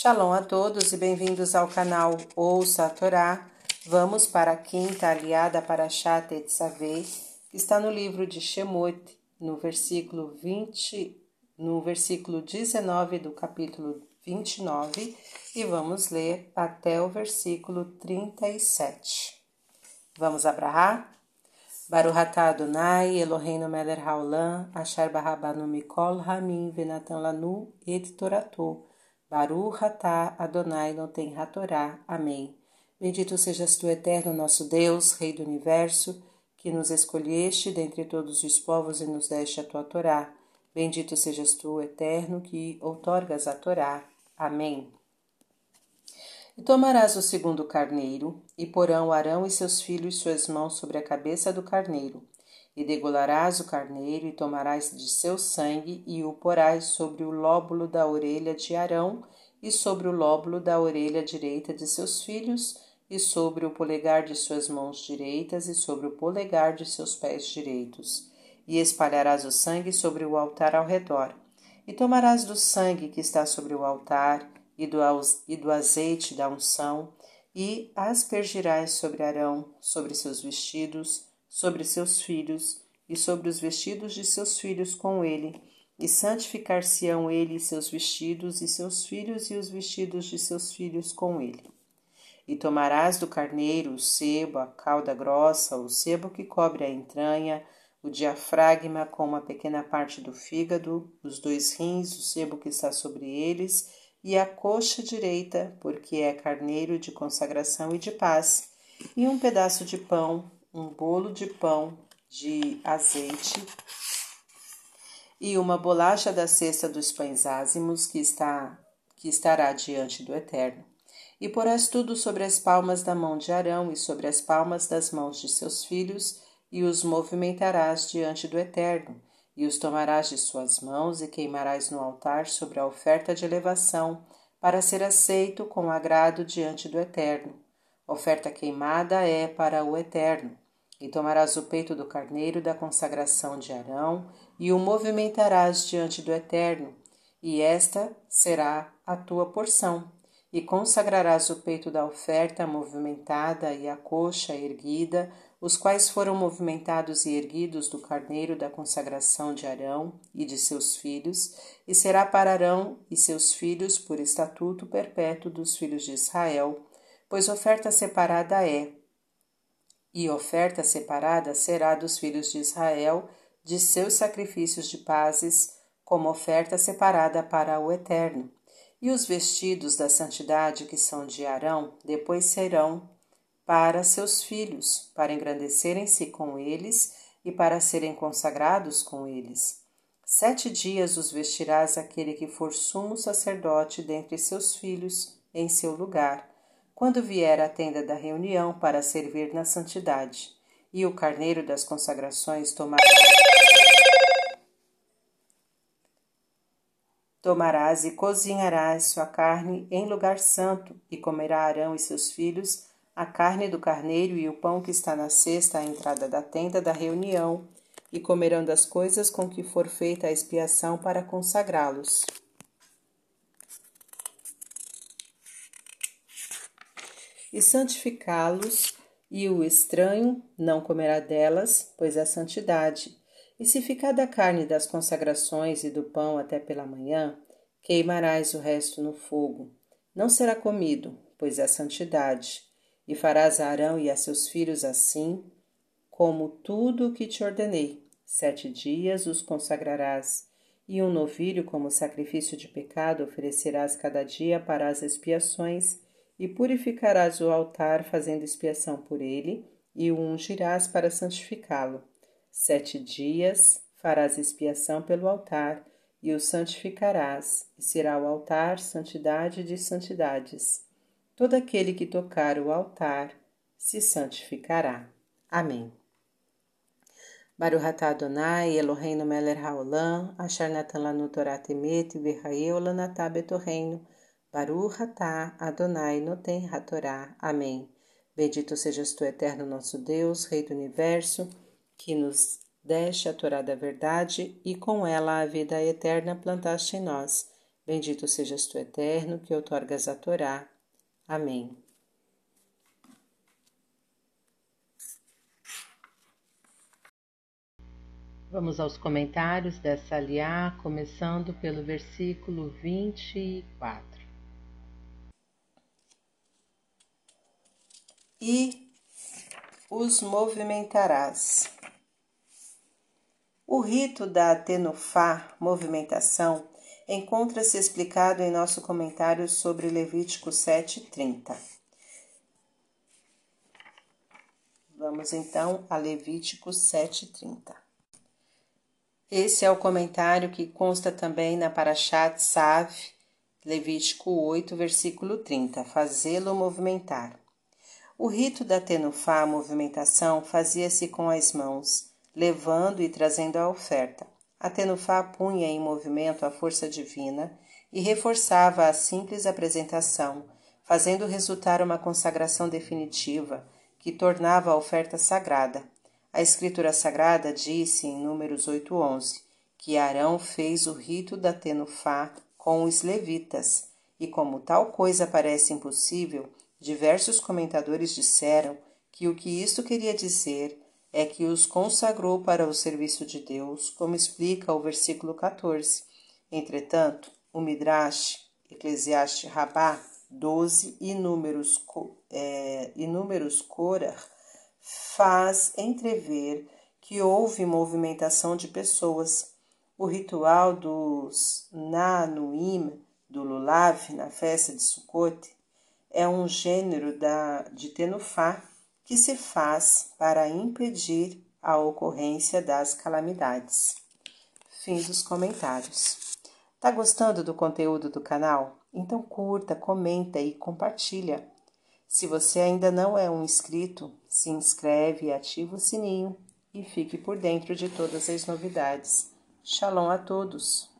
Shalom a todos e bem-vindos ao canal Ouça a Torá. Vamos para a quinta aliada para Shat Etzaveh, que está no livro de Shemot, no versículo 20, no versículo 19 do capítulo 29, e vamos ler até o versículo 37. Vamos abrahar? Baruch atah Adonai, Eloheinu melech haolam, asher barabanu mikol hamim venatan lanu et Baruch atah Adonai noten hatorá. Amém. Bendito sejas tu, eterno nosso Deus, Rei do Universo, que nos escolheste dentre todos os povos e nos deste a tua Torá. Bendito sejas tu, eterno, que outorgas a Torá. Amém. E tomarás o segundo carneiro, e porão Arão e seus filhos suas mãos sobre a cabeça do carneiro. E degolarás o carneiro, e tomarás de seu sangue, e o porás sobre o lóbulo da orelha de Arão, e sobre o lóbulo da orelha direita de seus filhos, e sobre o polegar de suas mãos direitas, e sobre o polegar de seus pés direitos. E espalharás o sangue sobre o altar ao redor. E tomarás do sangue que está sobre o altar, e do, e do azeite da unção, e aspergirás sobre Arão, sobre seus vestidos, sobre seus filhos, e sobre os vestidos de seus filhos com ele, e santificar-se-ão ele e seus vestidos, e seus filhos e os vestidos de seus filhos com ele. E tomarás do carneiro o sebo, a cauda grossa, o sebo que cobre a entranha, o diafragma com uma pequena parte do fígado, os dois rins, o sebo que está sobre eles, e a coxa direita, porque é carneiro de consagração e de paz, e um pedaço de pão, um bolo de pão de azeite e uma bolacha da cesta dos pães ázimos que está que estará diante do Eterno. E porás tudo sobre as palmas da mão de Arão e sobre as palmas das mãos de seus filhos, e os movimentarás diante do Eterno, e os tomarás de suas mãos e queimarás no altar sobre a oferta de elevação, para ser aceito com agrado diante do Eterno. Oferta queimada é para o Eterno. E tomarás o peito do carneiro da consagração de Arão e o movimentarás diante do Eterno, e esta será a tua porção. E consagrarás o peito da oferta movimentada e a coxa erguida os quais foram movimentados e erguidos do carneiro da consagração de Arão e de seus filhos, e será para Arão e seus filhos por estatuto perpétuo dos filhos de Israel, pois oferta separada é. E oferta separada será dos filhos de Israel de seus sacrifícios de pazes, como oferta separada para o Eterno. E os vestidos da santidade que são de Arão depois serão para seus filhos, para engrandecerem-se com eles e para serem consagrados com eles. Sete dias os vestirás aquele que for sumo sacerdote dentre seus filhos, em seu lugar, quando vier à tenda da reunião para servir na santidade. E o carneiro das consagrações tomará. Tomarás e cozinharás sua carne em lugar santo, e comerá Arão e seus filhos a carne do carneiro e o pão que está na cesta à entrada da tenda da reunião, e comerão das coisas com que for feita a expiação para consagrá-los. E santificá-los, e o estranho não comerá delas, pois é santidade. E se ficar da carne das consagrações e do pão até pela manhã, queimarás o resto no fogo. Não será comido, pois é santidade e farás a Arão e a seus filhos assim, como tudo o que te ordenei. Sete dias os consagrarás, e um novilho como sacrifício de pecado oferecerás cada dia para as expiações, e purificarás o altar fazendo expiação por ele, e o ungirás para santificá-lo. Sete dias farás expiação pelo altar, e o santificarás, e será o altar santidade de santidades. Todo aquele que tocar o altar se santificará. Amém. Baruch atah Adonai, Eloheinu melech haolam, asher natan temet, v'chaeu lanatah betorreino. Baruch atah Adonai noten hatorá. Amém. Bendito sejas tu, eterno nosso Deus, Rei do Universo, que nos deste a Torá da verdade e com ela a vida eterna plantaste em nós. Bendito sejas tu, eterno, que outorgas a Torá. Amém. Vamos aos comentários dessa aliá, começando pelo versículo 24. E os movimentarás. O rito da tenufá, movimentação, encontra-se explicado em nosso comentário sobre Levítico 7:30. Vamos então a Levítico 7:30. Esse é o comentário que consta também na Parashat Sav, Levítico 8, versículo 30, fazê-lo movimentar. O rito da tenufá, movimentação, fazia-se com as mãos, levando e trazendo a oferta. A tenufá punha em movimento a força divina e reforçava a simples apresentação, fazendo resultar uma consagração definitiva que tornava a oferta sagrada, a Escritura Sagrada disse em Números 8:11 que Arão fez o rito da Tenufá com os levitas, e como tal coisa parece impossível, diversos comentadores disseram que o que isto queria dizer é que os consagrou para o serviço de Deus, como explica o versículo 14. Entretanto, o Midrash Eclesiastes Rabá 12 e Números, é, e números Korah faz entrever que houve movimentação de pessoas. O ritual dos Nanuim do Lulav na festa de Sukkot é um gênero da, de tenufá que se faz para impedir a ocorrência das calamidades. Fim dos comentários. Tá gostando do conteúdo do canal? Então curta, comenta e compartilha. Se você ainda não é um inscrito, se inscreve ativa o sininho e fique por dentro de todas as novidades. Shalom a todos!